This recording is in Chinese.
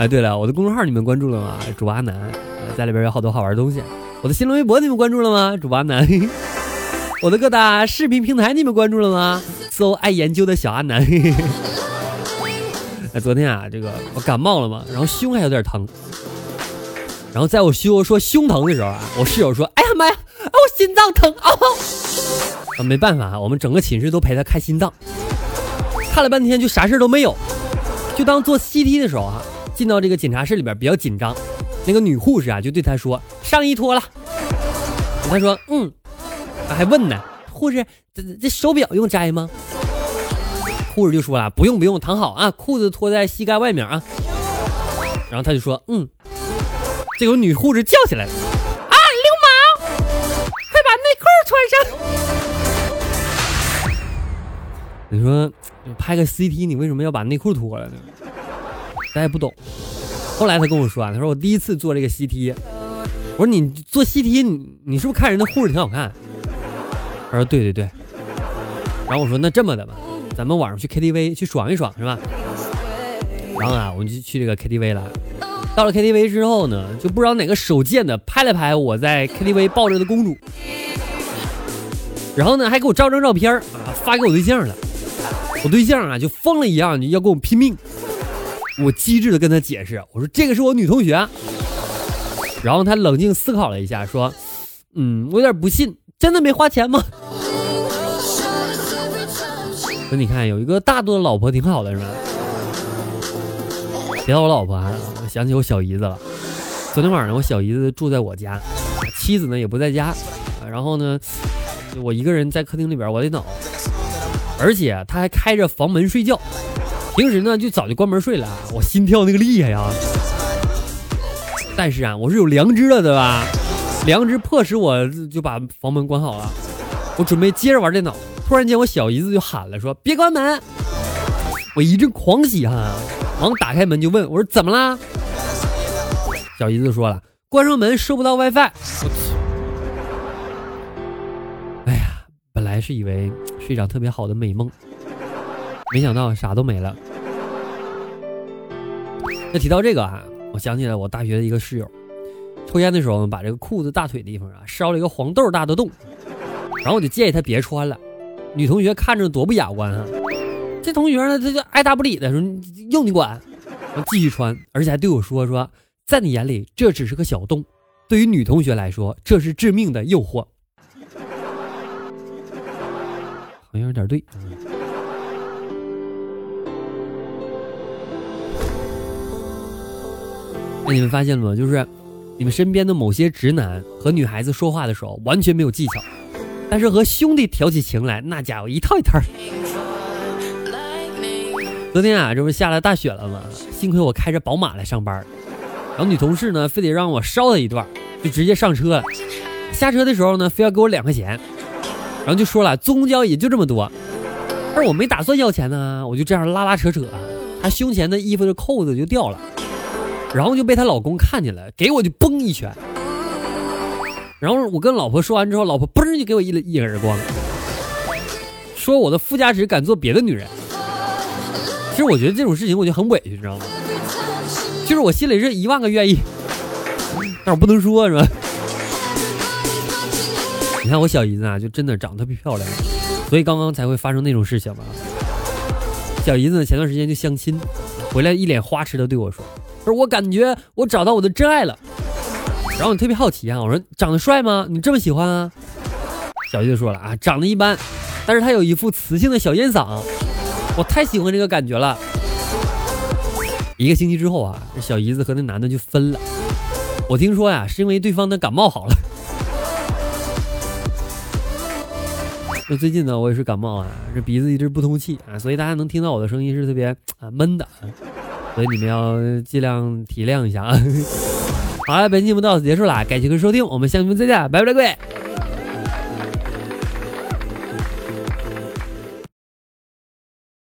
哎，对了，我的公众号你们关注了吗？主播阿南，在里边有好多好玩的东西。我的新浪微博你们关注了吗？主播阿南。我的各大视频平台你们关注了吗？搜爱研究的小阿南。哎，昨天啊，这个我感冒了嘛，然后胸还有点疼。然后在我说说胸疼的时候啊，我室友说：“哎呀妈呀，我心脏疼啊！”，没办法，我们整个寝室都陪他看心脏，看了半天就啥事都没有。就当做 CT 的时候啊，进到这个检查室里边比较紧张。那个女护士啊，就对他说：“上衣脱了。”他说：“嗯。”还问呢，护士：“这这手表用摘吗？”护士就说了：“不用不用，躺好啊，裤子脱在膝盖外面啊。”然后他就说：“嗯。”这有女护士叫起来了：“啊，流氓，快把内裤穿上！” 你说拍个 CT，你为什么要把内裤脱了呢？咱也不懂。后来他跟我说啊，他说我第一次做这个 CT，我说你做 CT，你你是不是看人家护士挺好看？他说对对对。然后我说那这么的吧，咱们晚上去 KTV 去爽一爽是吧？然后啊，我们就去这个 KTV 了。到了 KTV 之后呢，就不知道哪个手贱的拍了拍我在 KTV 抱着的公主，然后呢还给我照张照片啊发给我对象了。我对象啊就疯了一样要跟我拼命。我机智的跟他解释，我说这个是我女同学，然后他冷静思考了一下，说，嗯，我有点不信，真的没花钱吗？说你看有一个大度的老婆挺好的是吧？提到我老婆啊，我想起我小姨子了。昨天晚上我小姨子住在我家，妻子呢也不在家，然后呢，我一个人在客厅里边我得等，而且他还开着房门睡觉。平时呢就早就关门睡了，我心跳那个厉害呀。但是啊，我是有良知的，对吧？良知迫使我就把房门关好了。我准备接着玩电脑，突然间我小姨子就喊了，说别关门。我一阵狂喜哈，忙打开门就问我说怎么啦？小姨子说了，关上门收不到 WiFi。哎呀，本来是以为是一场特别好的美梦。没想到啥都没了。那提到这个啊，我想起来我大学的一个室友，抽烟的时候把这个裤子大腿地方啊烧了一个黄豆大的洞，然后我就建议他别穿了。女同学看着多不雅观啊！这同学呢，他就爱答不理的说：“用你管。”继续穿，而且还对我说：“说在你眼里这只是个小洞，对于女同学来说这是致命的诱惑。”好像有点对。你们发现了吗？就是你们身边的某些直男和女孩子说话的时候完全没有技巧，但是和兄弟挑起情来，那家伙一套一套。昨天啊，这不下了大雪了吗？幸亏我开着宝马来上班，然后女同事呢，非得让我捎她一段，就直接上车了。下车的时候呢，非要给我两块钱，然后就说了坐公交也就这么多。但是我没打算要钱呢，我就这样拉拉扯扯，她胸前的衣服的扣子就掉了。然后就被她老公看见了，给我就嘣一拳。然后我跟老婆说完之后，老婆嘣就给我一一耳光，说我的附加值敢做别的女人。其实我觉得这种事情我就很委屈，你知道吗？就是我心里是一万个愿意，但我不能说，是吧？你看我小姨子啊，就真的长得特别漂亮，所以刚刚才会发生那种事情嘛。小姨子前段时间就相亲，回来一脸花痴的对我说。说我感觉我找到我的真爱了，然后我特别好奇啊，我说长得帅吗？你这么喜欢啊？小姨子说了啊，长得一般，但是他有一副磁性的小烟嗓，我太喜欢这个感觉了。一个星期之后啊，这小姨子和那男的就分了。我听说呀，是因为对方的感冒好了。那最近呢，我也是感冒啊，这鼻子一直不通气啊，所以大家能听到我的声音是特别啊闷的。所以你们要尽量体谅一下啊。好了，本期节目到此结束了，感谢各位收听，我们下期再见，拜拜，各位。